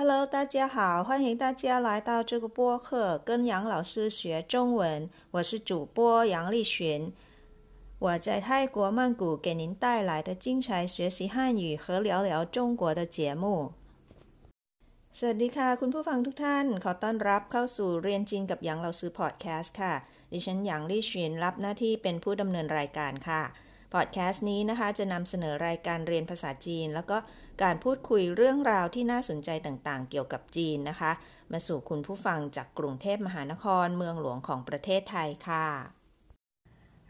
Hello，大家好，欢迎大家来到这个播客，跟杨老师学中文。我是主播杨丽群，我在泰国曼谷给您带来的精彩学习汉语和聊聊中国的节目。สวัสดีค่ะ คุณผู้ฟังทุกท่าน ขอต้อนรับเข้าสู่เรียนจีนกับหยางเราซื้อพอดแคสต์ค่ะ ดิฉันหยางลี่ชินรับหน้าที่เป็นผู้ดำเนินรายการค่ะพอดแคสต์นี้นะคะจะนำเสนอรายการเรียนภาษาจีน แล้วก็ การพูดคุยเรื่องราวที่น่าสนใจต่างๆ เกี่ยวกับจีนนะคะ มาสู่คุณผู้ฟังจากกรุงเทพมหานครเมืองหลวงของประเทศไทยค่ะ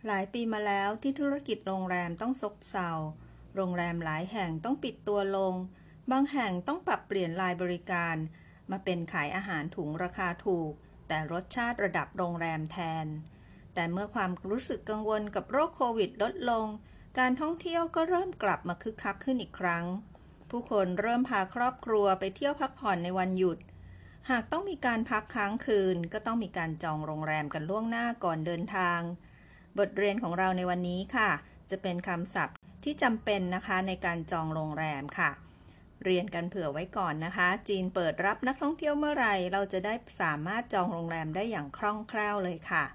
หลายปีมาแล้วที่ธุรกิจโรงแรมต้องซบเซา โรงแรมหลายแห่งต้องปิดตัวลง บางแห่งต้องปรับเปลี่ยนลายบริการ มาเป็นขายอาหารถุงราคาถูก แต่รสชาติระดับโรงแรมแทน แต่เมื่อความรู้สึกกังวลกับโรคโควิดลดลง การท่องเที่ยวก็เริ่มกลับมาคึกคักขึ้นอีกครั้ง ผู้คนเริ่มพาครอบครัวไปเที่ยวพักผ่อนในวันหยุด หากต้องมีการพักค้างคืน ก็ต้องมีการจองโรงแรมกันล่วงหน้าก่อนเดินทาง บทเรียนของเราในวันนี้ค่ะ จะเป็นคำศัพท์ที่จำเป็นนะคะในการจองโรงแรมค่ะ เรียนกันเผื่อไว้ก่อนนะคะ จีนเปิดรับนักท่องเที่ยวเมื่อไหร่ เราจะได้สามารถจองโรงแรมได้อย่างคล่องแคล่วเลยค่ะ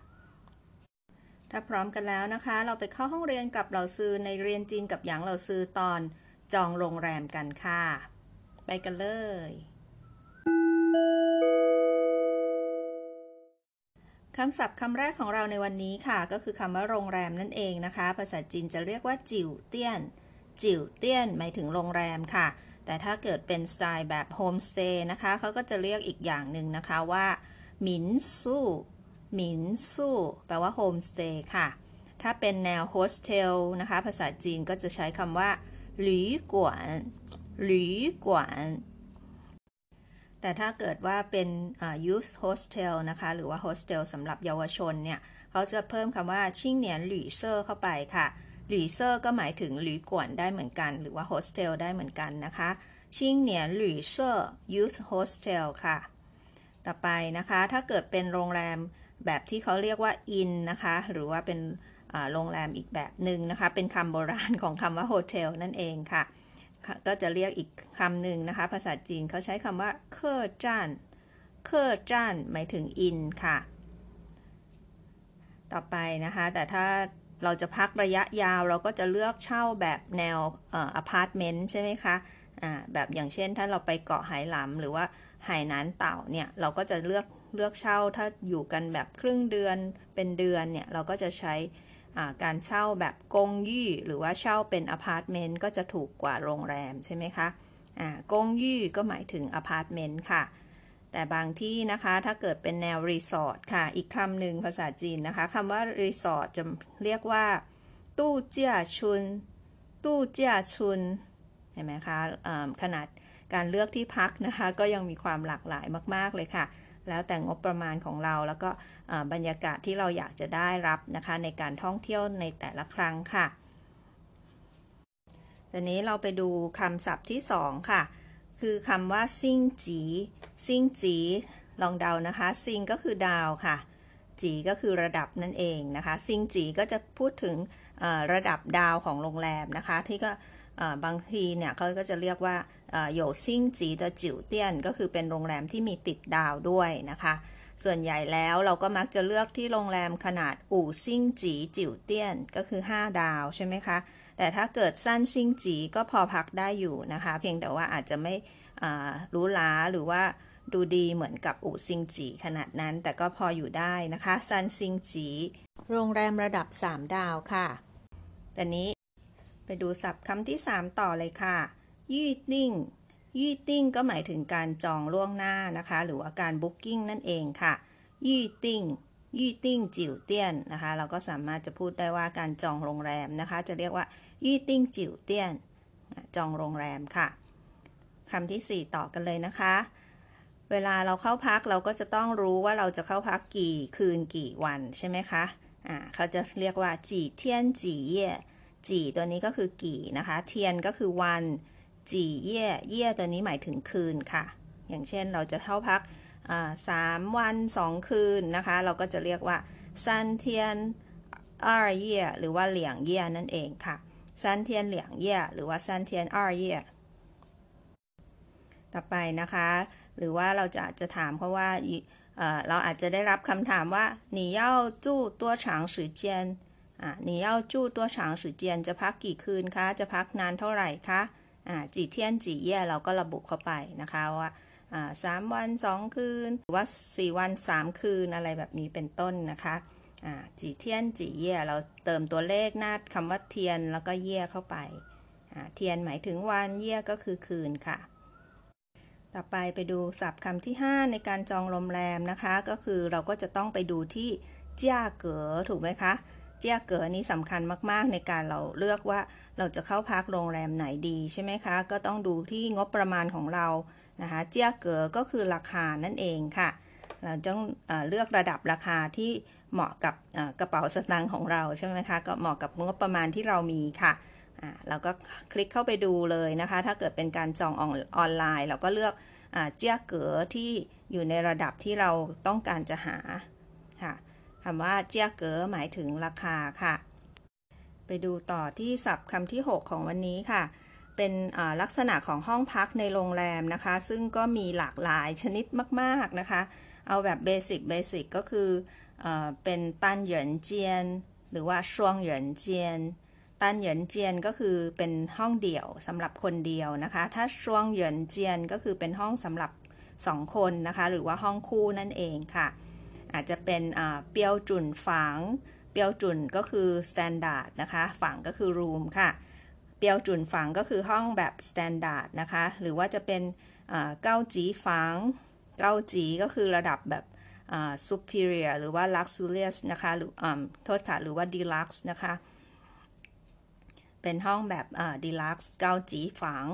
ถ้าพร้อมกันแล้วนะคะ เราไปเข้าห้องเรียนกับเหล่าซือในเรียนจีนกับหยางเหล่าซือตอน จองโรงแรมกันค่ะ ไปกันเลย คำศัพท์คำแรกของเราในวันนี้ค่ะ ก็คือคำว่าโรงแรมนั่นเองนะคะ ภาษาจีนจะเรียกว่า จิ๋วเตี้ยน จิ๋วเตี้ยนหมายถึงโรงแรมค่ะ แต่ถ้าเกิดเป็นสไตล์แบบโฮมสเตย์นะคะเขาก็จะเรียกอีกอย่างหนึ่งนะคะว่า民宿 民宿แปลว่าโฮมสเตย์ค่ะ ถ้าเป็นแนวโฮสเทลนะคะ ภาษาจีนก็จะใช้คำว่า 旅馆 旅馆แต่ถ้าเกิดว่าเป็น youth hostel นะคะ หรือว่าโฮสเทลสำหรับเยาวชนเนี่ย เขาจะเพิ่มคำว่า青年旅舍เข้าไปค่ะ旅舍ก็หมายถึง旅馆ได้เหมือนกัน หรือว่าโฮสเทลได้เหมือนกันนะคะ青年旅舍 youth hostel ค่ะ ต่อไปนะคะ ถ้าเกิดเป็นโรงแรมแบบที่เขาเรียกว่า inn นะคะ หรือว่าเป็น โรงแรมอีกแบบหนึ่งนะคะ เป็นคำโบราณของคำว่า hotel นั่นเองค่ะ ก็จะเรียกอีกคำหนึ่งนะคะ ภาษาจีนเขาใช้คำว่า客栈 客栈หมายถึง inn ค่ะ ต่อไปนะคะ แต่ถ้าเราจะพักระยะยาวเราก็จะเลือกเช่าแบบแนวอพาร์ตเมนต์ใช่ไหมคะะแบบอย่างเช่นถ้าเราไปเกาะไหหลำหรือว่า海南岛 เนี่ย เราก็จะเลือกเลือกเช่าถ้าอยู่กันแบบครึ่งเดือนเป็นเดือนเนี่ย เราก็จะใช้ การเช่าแบบ 公寓 หรือว่าเช่าเป็นอพาร์ตเมนต์ก็จะถูกกว่าโรงแรมใช่ไหมคะ公寓 ก็หมายถึงอพาร์ตเมนต์ค่ะ แต่บางที่นะคะถ้าเกิดเป็นแนวรีสอร์ทค่ะ อีกคำหนึ่งภาษาจีนนะคะคำว่ารีสอร์ทจะเรียกว่า ตู้เจียชุน ตู้เจียชุน เห็นไหมคะขนาดการเลือกที่พักนะคะ ก็ยังมีความหลากหลายมาก ๆ เลยค่ะ แล้วแต่งบประมาณของเรา แล้วก็บรรยากาศที่เราอยากจะได้รับนะคะ ในการท่องเที่ยวในแต่ละครั้งค่ะทีนี้เราไปดูคำศัพท์ที่ 2 ค่ะ คือคำว่าซิงจีซิงจีลองเดานะคะซิงก็คือดาวค่ะจีก็คือระดับนั่นเองนะคะ ซิงจีก็จะพูดถึงระดับดาวของโรงแรมนะคะ ที่ก็ บางทีเนี่ยเขาก็จะเรียกว่าโยซิงจีเดจิ๋วเตี้ยน ก็คือเป็นโรงแรมที่มีติดดาวด้วยนะคะ ส่วนใหญ่แล้วเราก็มักจะเลือกที่โรงแรมขนาดอู่ซิงจีจิ๋วเตี้ยน ก็คือ 5 ดาวใช่ไหมคะ แต่ถ้าเกิดสั้นซิงจีก็พอพักได้อยู่นะคะ เพียงแต่ว่าอาจจะไม่รู้ล้าหรือว่าดูดีเหมือนกับ五星级 ขนาดนั้น แต่ก็พออยู่ได้นะคะ三星级 โรงแรมระดับ 3 ดาวค่ะแต่นี้ ไปดูศัพท์คำที่ 3 ต่อเลยค่ะ预订预订 ก็หมายถึงการจองล่วงหน้านะคะ หรือว่าการ booking นั่นเองค่ะ 预订预订酒店 นะคะ เราก็สามารถจะพูดได้ว่าการจองโรงแรมนะคะ จะเรียกว่า 预订酒店 จองโรงแรมค่ะคำที่ 4 ต่อกันเลยนะคะ เวลาเราเข้าพักเราก็จะต้องรู้ว่าเราจะเข้าพักกี่คืนกี่วันใช่ไหมคะอ่าเขาจะเรียกว่า几天几夜 จีตัวนี้ก็คือกี่นะคะ เทียนก็คือวันจีเย่เย่ตัวนี้หมายถึงคืนค่ะ อย่างเช่นเราจะเข้าพักสามวันสองคืนนะคะ เราก็จะเรียกว่าซันเทียนอาร์เย่หรือว่าเหลียงเย่นั่นเองค่ะซันเทียนเหลียงเย่หรือว่าซันเทียนอาร์เย่ต่ ต่อไปนะคะ หรือว่าเราจะจะถามเพราะว่าเราอาจจะได้รับคำถามว่า你要住多长时间 อ่า你要住多长时间จะพักกี่คืนคะ จะพักนานเท่าไหร่คะอ่าจีเทียนจีเย่เราก็ระบุเข้าไปนะคะว่าสามวันสองคืน หรือว่าสี่วันสามคืนอะไรแบบนี้เป็นต้นนะคะจีเทียนจีเย่เราเติมตัวเลขหน้าคำว่าเทียนแล้วก็เย่เข้าไปเทียนหมายถึงวันเย่ก็คือคืนค่ะ ต่อไปไปดูศัพท์คำที่ 5 ในการจองโรงแรมนะคะ ก็คือเราก็จะต้องไปดูที่เจ้าเก๋อถูกไหมคะ เจ้าเก๋อนี้สำคัญมาก ๆ ในการเราเลือกว่าเราจะเข้าพักโรงแรมไหนดีใช่ไหมคะ ก็ต้องดูที่งบประมาณของเรานะคะเจียเก๋อก็คือราคานั่นเองค่ะ เราต้องเลือกระดับราคาที่เหมาะกับกระเป๋าสตางค์ของเราใช่ไหมคะ ก็เหมาะกับงบประมาณที่เรามีค่ะเราก็คลิกเข้าไปดูเลยนะคะ ถ้าเกิดเป็นการจองออนไลน์ เราก็เลือกเจียเก๋อที่อยู่ในระดับที่เราต้องการจะหาค่ะ คำว่าเจียเก๋อหมายถึงราคาค่ะ ไปดูต่อที่ศัพท์คำที่ 6 ของวันนี้ค่ะ เป็นลักษณะของห้องพักในโรงแรมนะคะ ซึ่งก็มีหลากหลายชนิดมากๆนะคะ เอาแบบเบสิกเบสิกก็คืออเป็นตันเหยินเจียน หรือว่าช่วงเหยินเจียนตันเหยินเจียนก็คือเป็นห้องเดี่ยวสำหรับคนเดียวนะคะ ถ้าช่วงเหยินเจียนก็คือเป็นห้องสำหรับสองคนนะคะ หรือว่าห้องคู่นั่นเองค่ะ อาจจะเป็นเปียวจุนฝัง เปียวจุนก็คือ standard นะคะฝังก็คือ room ค่ะ 标准房 ก็คือห้องแบบ standard นะคะ หรือว่าจะเป็น高级房 高级 ก็คือระดับแบบ superior หรือว่า luxurious นะคะหรืออโทษค่ะหรือว่า deluxe นะคะ เป็นห้องแบบ deluxe 高级房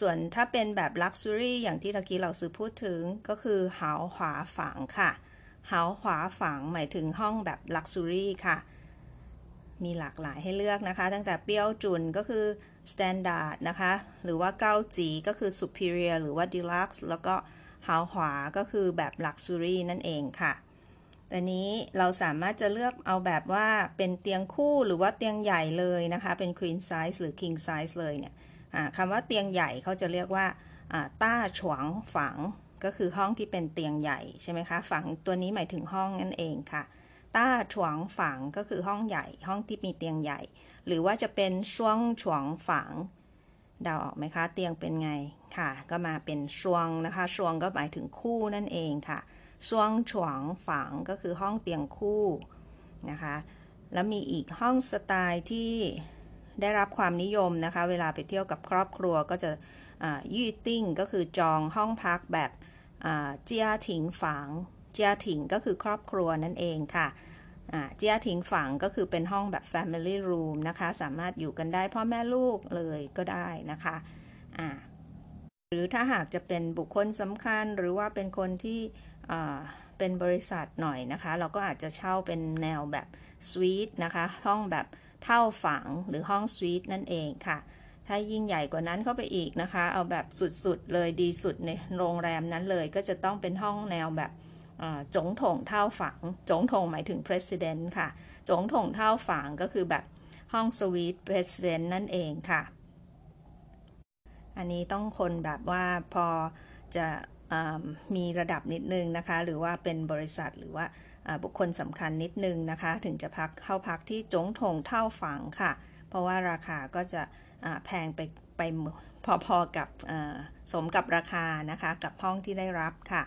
ส่วนถ้าเป็นแบบ luxury อย่างที่ตะกี้เราซื้อพูดถึงก็คือ豪华房 ค่ะ 豪华房 หมายถึงห้องแบบ luxury ค่ะ มีหลากหลายให้เลือกนะคะ ตั้งแต่เปี้ยวจุนก็คือ standard นะคะ หรือว่าเก้าจีก็คือ superior หรือว่า deluxe แล้วก็หาวหวาก็คือแบบ luxury นั่นเองค่ะแต่นี้เราสามารถจะเลือกเอาแบบว่าเป็นเตียงคู่หรือว่าเตียงใหญ่เลยนะคะ เป็น queen size หรือ king size เลยเนี่ยคำว่าเตียงใหญ่เขาจะเรียกว่าต้าฉวงฝัง ก็คือห้องที่เป็นเตียงใหญ่ใช่ไหมคะ ฝังตัวนี้หมายถึงห้องนั่นเองค่ะ ต้าฉวงฝังก็คือห้องใหญ่ ห้องที่มีเตียงใหญ่ หรือว่าจะเป็นช่วงฉวงฝังเดาออกไหมคะ เตียงเป็นไงค่ะ ก็มาเป็นช่วงนะคะช่วงก็หมายถึงคู่นั่นเองค่ะช่วงฉวงฝังก็คือห้องเตียงคู่นะคะ แล้วมีอีกห้องสไตล์ที่ได้รับความนิยมนะคะ เวลาไปเที่ยวกับครอบครัวก็จะยี่ติ้งก็คือจองห้องพักแบบ เจียถิงฝังเจียถิงก็คือครอบครัวนั่นเองค่ะเจียถิงฝังก็คือเป็นห้องแบบ Family Room นะคะ สามารถอยู่กันได้พ่อแม่ลูกเลยก็ได้นะคะะหรือถ้าหากจะเป็นบุคคลสำคัญหรือว่าเป็นคนที่เป็นบริษัทหน่อยนะคะ เราก็อาจจะเช่าเป็นแนวแบบสวีทนะคะ ห้องแบบเท่าฝังหรือห้องสวีทนั่นเองค่ะ ถ้ายิ่งใหญ่กว่านั้นเข้าไปอีกนะคะ เอาแบบสุดๆเลยดีสุดในโรงแรมนั้นเลย ก็จะต้องเป็นห้องแนวแบบจงถงเท่าฝัง จงถงหมายถึง president ค่ะ จงถงเท่าฝังก็คือแบบห้องสวีท president นั่นเองค่ะ อันนี้ต้องคนแบบว่าพอจะมีระดับนิดนึงนะคะ หรือว่าเป็นบริษัทหรือว่าบุคคลสำคัญนิดนึงนะคะ ถึงจะพักเข้าพักที่จงถงเท่าฝังค่ะ เพราะว่าราคาก็จะ แพงไปไปพอๆกับสมกับราคานะคะกับห้องที่ได้รับค่ะ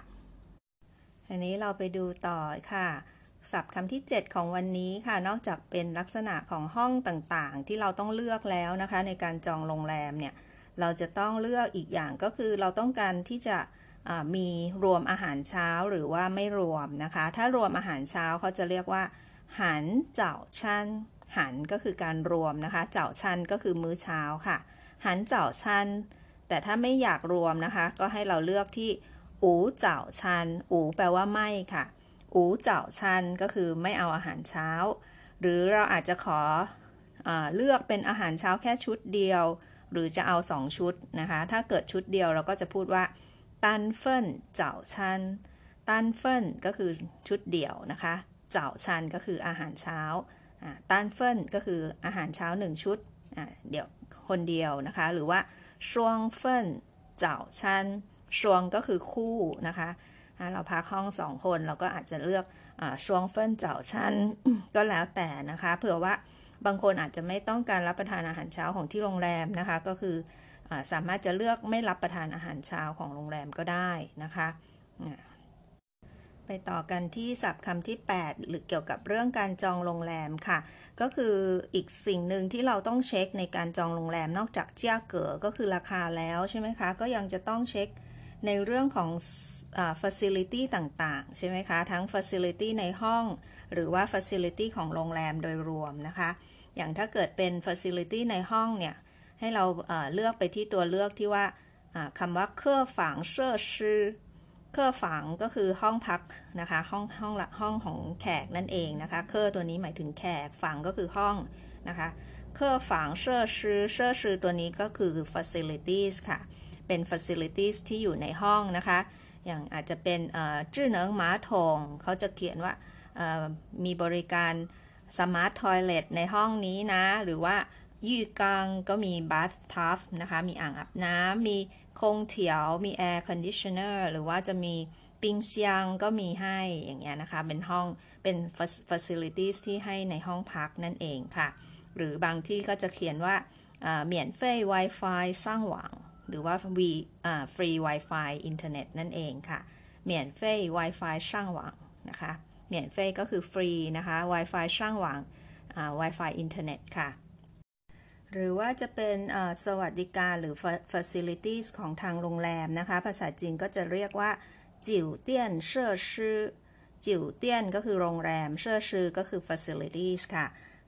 อันนี้เราไปดูต่อค่ะศัพท์คำที่ 7 ของวันนี้ค่ะ นอกจากเป็นลักษณะของห้องต่างๆ ที่เราต้องเลือกแล้วนะคะ ในการจองโรงแรมเนี่ย เราจะต้องเลือกอีกอย่างก็คือเราต้องการที่จะมีรวมอาหารเช้าหรือว่าไม่รวมนะคะ ถ้ารวมอาหารเช้าเขาจะเรียกว่าหันเจ้าชัน หันก็คือการรวมนะคะ เจ้าชันก็คือมื้อเช้าค่ะ หันเจ้าชัน แต่ถ้าไม่อยากรวมนะคะ ก็ให้เราเลือกที่อูเจ้าชัน อูแปลว่าไม่ค่ะ อูเจ้าชันก็คือไม่เอาอาหารเช้า หรือเราอาจจะขออเลือกเป็นอาหารเช้าแค่ชุดเดียว หรือจะเอาสองชุดนะคะ ถ้าเกิดชุดเดียวเราก็จะพูดว่าตันเฟินเจ้าชัน单份 ก็คือชุดเดียวนะคะ เจ้าชันก็คืออาหารเช้า 单份 ก็คืออาหารเช้าหนึ่งชุดเดี๋ยวคนเดียวนะคะ หรือว่า双份早餐双 ก็คือคู่นะคะเราพักห้องสองคนเราก็อาจจะเลือก双份早餐 ก็แล้วแต่นะคะเผื่อว่าบางคนอาจจะไม่ต้องการรับประทานอาหารเช้าของที่โรงแรมนะคะ ก็คืออสามารถจะเลือกไม่รับประทานอาหารเช้าของโรงแรมก็ได้นะคะ ไปต่อกันที่ศัพท์คำที่ 8 หรือเกี่ยวกับเรื่องการจองโรงแรมค่ะ ก็คืออีกสิ่งหนึ่งที่เราต้องเช็คในการจองโรงแรมนอกจากเจียเก๋อก็คือราคาแล้วใช่ไหมคะ ก็ยังจะต้องเช็คในเรื่องของอ facility ต่างๆ ใช่ไหมคะ ทั้ง facility ในห้อง หรือว่า facility ของโรงแรมโดยรวมนะคะ อย่างถ้าเกิดเป็น facility ในห้องเนี่ย ให้เราเลือกไปที่ตัวเลือกที่ว่าคำว่าเครื่องฝังเสื้อชื่อ เครื่องฝังก็คือห้องพักนะคะ ห้องห้องห้องของแขกนั่นเองนะคะ เครื่อตัวนี้หมายถึงแขกฝังก็คือห้องนะคะเครื่องฝังเสื้อชื่อเสื้อชื่อตัวนี้ก็คือ facilities ค่ะ เป็น facilities ที่อยู่ในห้องนะคะ อย่างอาจจะเป็นจื้อเนิงหมาถงเขาจะเขียนว่ามีบริการ smart toilet ในห้องนี้นะ หรือว่ายี่กังก็มี bath tub นะคะ มีอ่างอาบน้ำมี คงเถียวมี air conditioner หรือว่าจะมีปิงเซียงก็มีให้อย่างเงี้ยนะคะ เป็นห้องเป็น facilities ที่ให้ในห้องพักนั่นเองค่ะ หรือบางที่ก็จะเขียนว่าเหมียนเฟ่ย Wi-Fi สร้างหวัง หรือว่า V ฟรี Wi-Fi อินเทอร์เน็ตนั่นเองค่ะเหมียนเฟ่ Wi-Fi ช่างหวังนะคะ 免费 ก็คือฟรีนะคะ Wi-Fi 上网 Wi-Fi อินเทอร์เน็ตค่ะ หรือว่าจะเป็นสวัสดิการหรือ facilities ของทางโรงแรมนะคะ ภาษาจีนก็จะเรียกว่า 酒店设施酒店 ก็คือโรงแรม 设施 ก็คือ facilities ค่ะ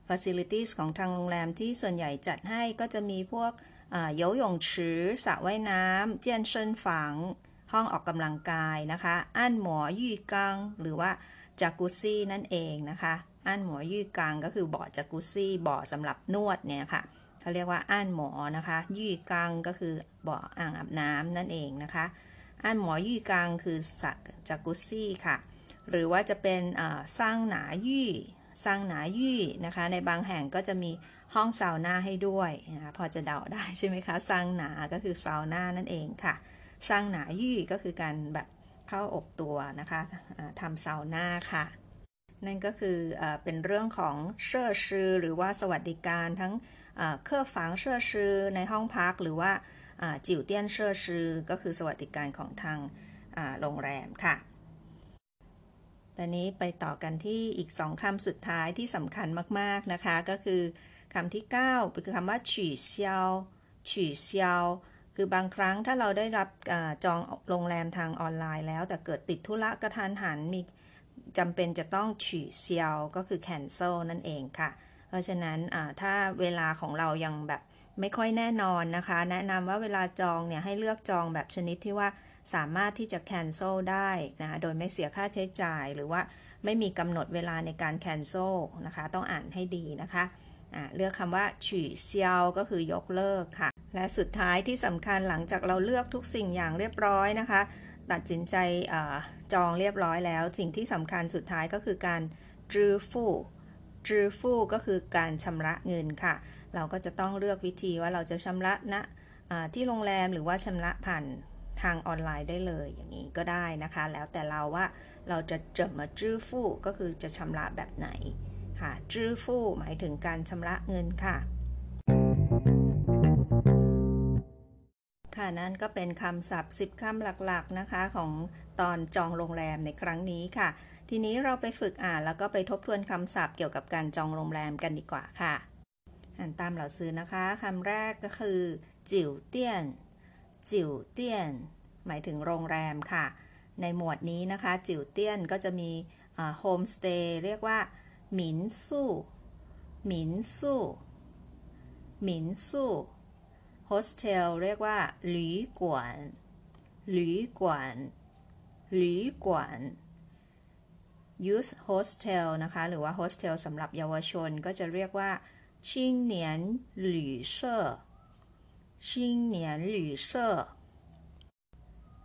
facilities ของทางโรงแรมที่ส่วนใหญ่จัดให้ก็จะมีพวก游泳池 สระว่ายน้ำ 健身房 ห้องออกกำลังกายนะคะอั้นหมอยี่กัง หรือว่าจากุซี่นั่นเองนะคะอั้นหมอยี่กังก็คือบ่อจากุซี่บ่อสำหรับนวดเนี่ยค่ะ เขาเรียกว่าอั้นหมอนะคะยี่กังก็คือบ่ออ่างอาบน้ำนั่นเองนะคะอั้นหมอยี่กังคือสักจากุซี่ค่ะ หรือว่าจะเป็นสร้างหนายี่สร้างหนายี่นะคะ ในบางแห่งก็จะมีห้องซาวน่าให้ด้วยนะพอจะเดาได้ใช่ไหมคะสร้างหนาก็คือซาวน่านั่นเองค่ะสร้างหนายี่ก็คือการแบบเข้าอบตัวนะคะทำซาวน่าค่ะ นั่นก็คืออเป็นเรื่องของเชื่อชื่อหรือว่าสวัสดิการทั้ง เครื่องฝังเชื่อชื่อในห้องพักหรือว่าจิ๋วเตี้ยนเชื่อชื่อก็คือสวัสดิการของทางโรงแรมค่ะตอนนี้ไปต่อกันที่อีกสองคำสุดท้ายที่สำคัญมากๆนะคะ ก็คือคำที่ 9 คือคำว่าฉี่เซียวฉี่เซียวคือบางครั้งถ้าเราได้รับอจองโรงแรมทางออนไลน์แล้ว แต่เกิดติดธุระกระทันหันมีจำเป็นจะต้องฉี่เซียวก็คือ cancel นั่นเองค่ะ ราะฉะนั้นถ้าเวลาของเรายังแบบไม่ค่อยแน่นอนนะคะ แนะนำว่าเวลาจองเนี่ยให้เลือกจองแบบชนิดที่ว่าสามารถที่จะ cancel ได้นะคะโดยไม่เสียค่าใช้จ่าย หรือว่าไม่มีกำหนดเวลาในการ cancel นะคะ ต้องอ่านให้ดีนะคะเลือกคำว่าฉี่เซียวก็คือยกเลิกค่ะ และสุดท้ายที่สำคัญหลังจากเราเลือกทุกสิ่งอย่างเรียบร้อยนะคะ ตัดสินใจอจองเรียบร้อยแล้ว สิ่งที่สำคัญสุดท้ายก็คือการจื้อฟู่ จื้อฟู่ก็คือการชำระเงินค่ะ เราก็จะต้องเลือกวิธีว่าเราจะชำระณนะที่โรงแรมหรือว่าชำระผ่านทางออนไลน์ได้เลยอย่างนี้ก็ได้นะคะ แล้วแต่เราว่าเราจะเจะมาจื้อฟู่ก็คือจะชำระแบบไหนค่ะจื้อฟู่หมายถึงการชำระเงินค่ะ ค่ะนั่นก็เป็นคำศัพท์ 10คำหลักๆนะคะของตอนจองโรงแรมในครั้งนี้ค่ะ ทีนี้เราไปฝึกอ่านแล้วก็ไปทบทวนคำศัพท์เกี่ยวกับการจองโรงแรมกันดีกว่าค่ะ อ่านตามเหล่าซื้อนะคะคำแรกก็คือจิ๋วเตี้ยนจิ๋วเตี้ยน หมายถึงโรงแรมค่ะ ในหมวดนี้นะคะ จิ๋วเตี้ยนก็จะมีโฮมสเตย์เรียกว่า民宿民宿民宿 โฮสเทลเรียกว่า 旅馆旅馆旅馆 youth hostel นะคะ หรือว่าโฮสเทลสำหรับเยาวชนก็จะเรียกว่า青年旅舍青年旅舍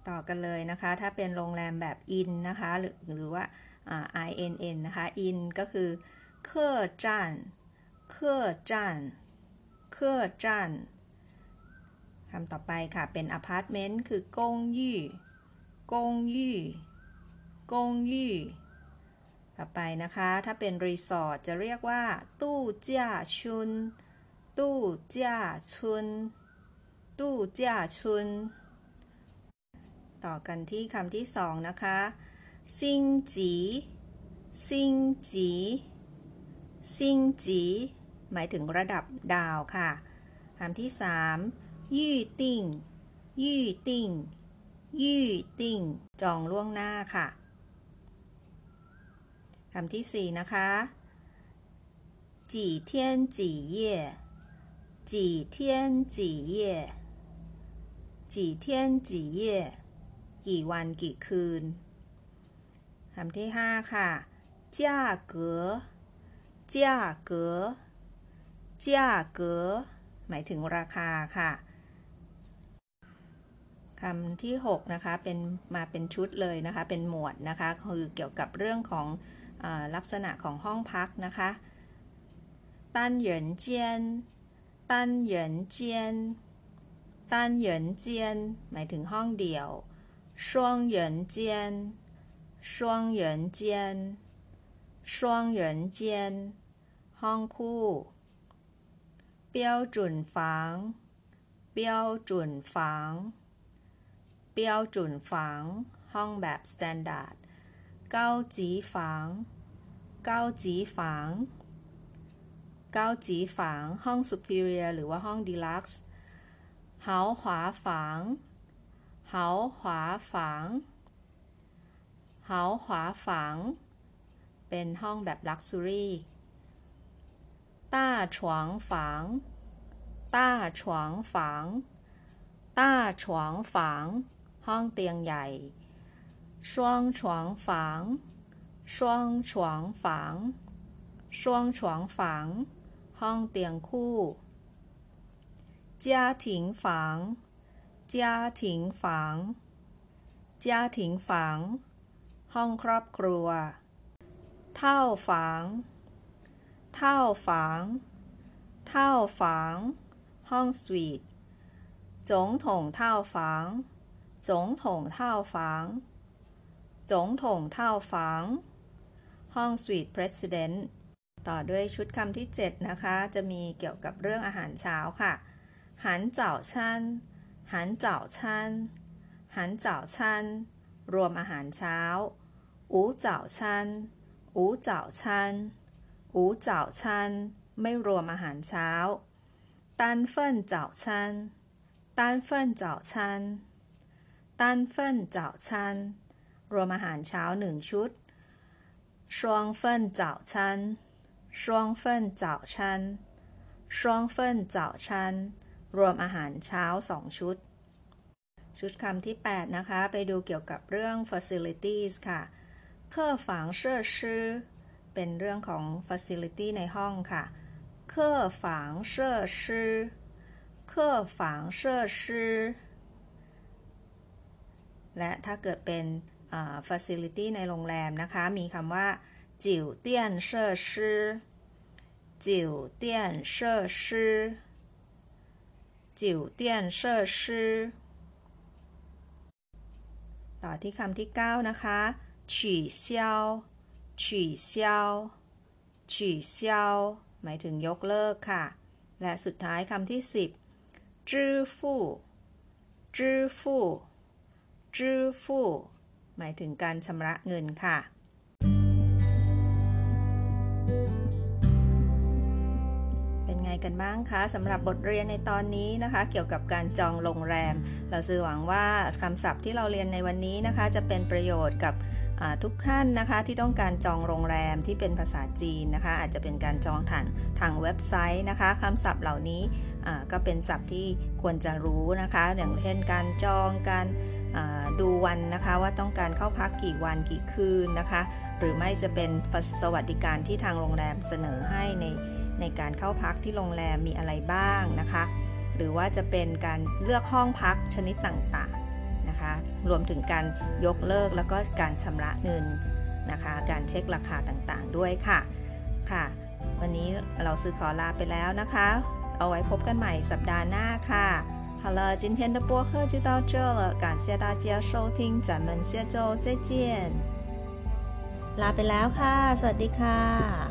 ต่อกันเลยนะคะ ถ้าเป็นโรงแรมแบบ inn นะคะ หรือหรือว่า INN นะคะ in ก็คือเคอจานเคอจานเคอจานคำต่อไปค่ะ เป็นอพาร์ตเมนต์คือ公寓公寓公寓 ต่อไปนะคะ ถ้าเป็นรีสอร์ทจะเรียกว่า度假村 度เจ้าชุน ตู้เจ้าชุน ต่อกันที่คำที่สองนะคะซิงจีซิงจีซิงจีหมายถึงระดับดาวค่ะคำที่สามยี่ติงยี่ติงยี่ติงจองล่วงหน้าค่ะ คำที่สี่นะคะจีเทียนจีเย่จีเทียนจีเย่จีเทียนจีเย่กี่วันกี่คืนคำที่ห้าค่ะจ้าเก๋อจ้าเก๋อจ้าเก๋อหมายถึงราคาค่ะคำที่ 6 นะคะ เป็นมาเป็นชุดเลยนะคะ เป็นหมวดนะคะ คือเกี่ยวกับเรื่องของ ลักษณะของห้องพักนะคะตันหยวนเจียนตันหยวนเจียนตันหยวนเจียนหมายถึงห้องเดี่ยวช่วงหยวนเจียนช่วงหยวนเจียนช่วงหยวนเจียนห้องคู่เปียวจุนฝังเปียวจุนฝังเปียวจุนห้องแบบ standard 高级房高级房高级房 ห้อง superior หรือว่าห้อง deluxe 豪华房豪华房豪华房 เป็นห้องแบบ luxury 大床房大床房ต้าฉวงฝาง ห้องเตียงใหญ่ 双床房双床房双床房ห้องเตียงคู่家庭房家庭房家庭房ห้องครอบครัวเท่าฝังเท่าฝังเท่าฝังห้องสวีท总统套 จงถงเท่าฝัง ห้องสวีทเพรสเดนต์ต่อด้วยชุดคำที่ 7 นะคะ จะมีเกี่ยวกับเรื่องอาหารเช้าค่ะ หันเจ้าชันหันเจ้าชันหันเจ้าชันรวมอาหารเช้า อูเจ้าชันอูเจ้าชันอูเจ้าชันไม่รวมอาหารเช้า 单份早餐单份早餐单份早餐 รวมอาหารเช้าหนึ่งชุด双份早餐双份早餐双份早餐รวมอาหารเช้าสองชุด ชุดคำที่ 8 นะคะ ไปดูเกี่ยวกับเรื่อง facilities ค่ะเครื่องฝังเชื่อชื่อเป็นเรื่องของ facility ในห้องค่ะเครื่องฝังเชื่อชื่อเครื่องฝังเชื่อชื่อและถ้าเกิดเป็น facility ในโรงแรมนะคะ มีคำว่าจิวเตี้ยนเซอร์ชื่อจิวเตี้ยนเซอร์ชื่อจิวเตี้ยนเซอร์ชื่อต่อที่คำที่ 9 นะคะฉี่เซียวฉี่เซียวฉี่เซียวหมายถึงยกเลิกค่ะ และสุดท้ายคำที่ 10จื้อฟู่จื้อฟู่จื้อฟู่ หมายถึงการชำระเงินค่ะ เป็นไงกันบ้างคะสำหรับบทเรียนในตอนนี้นะคะ เกี่ยวกับการจองโรงแรม เราซื้อหวังว่าคำศัพท์ที่เราเรียนในวันนี้นะคะ จะเป็นประโยชน์กับทุกท่านนะคะที่ต้องการจองโรงแรมที่เป็นภาษาจีนนะคะ อาจจะเป็นการจองทางทางเว็บไซต์นะคะคำศัพท์เหล่านี้ก็เป็นศัพท์ที่ควรจะรู้นะคะ อย่างเช่นการจองการ ดูวันนะคะว่าต้องการเข้าพักกี่วันกี่คืนนะคะ หรือไม่จะเป็นสวัสดิการที่ทางโรงแรมเสนอให้ในในการเข้าพักที่โรงแรมมีอะไรบ้างนะคะ หรือว่าจะเป็นการเลือกห้องพักชนิดต่างๆนะคะรวมถึงการยกเลิกแล้วก็การชำระเงินนะคะ การเช็คราคาต่างๆด้วยค่ะค่ะ วันนี้เราซื้อขอลาไปแล้วนะคะ เอาไว้พบกันใหม่สัปดาห์หน้าค่ะ 好了，今天的播客就到这了，感谢大家收听，咱们下周再见。ลาไปแล้วค่ะ สวัสดีค่ะ ะ。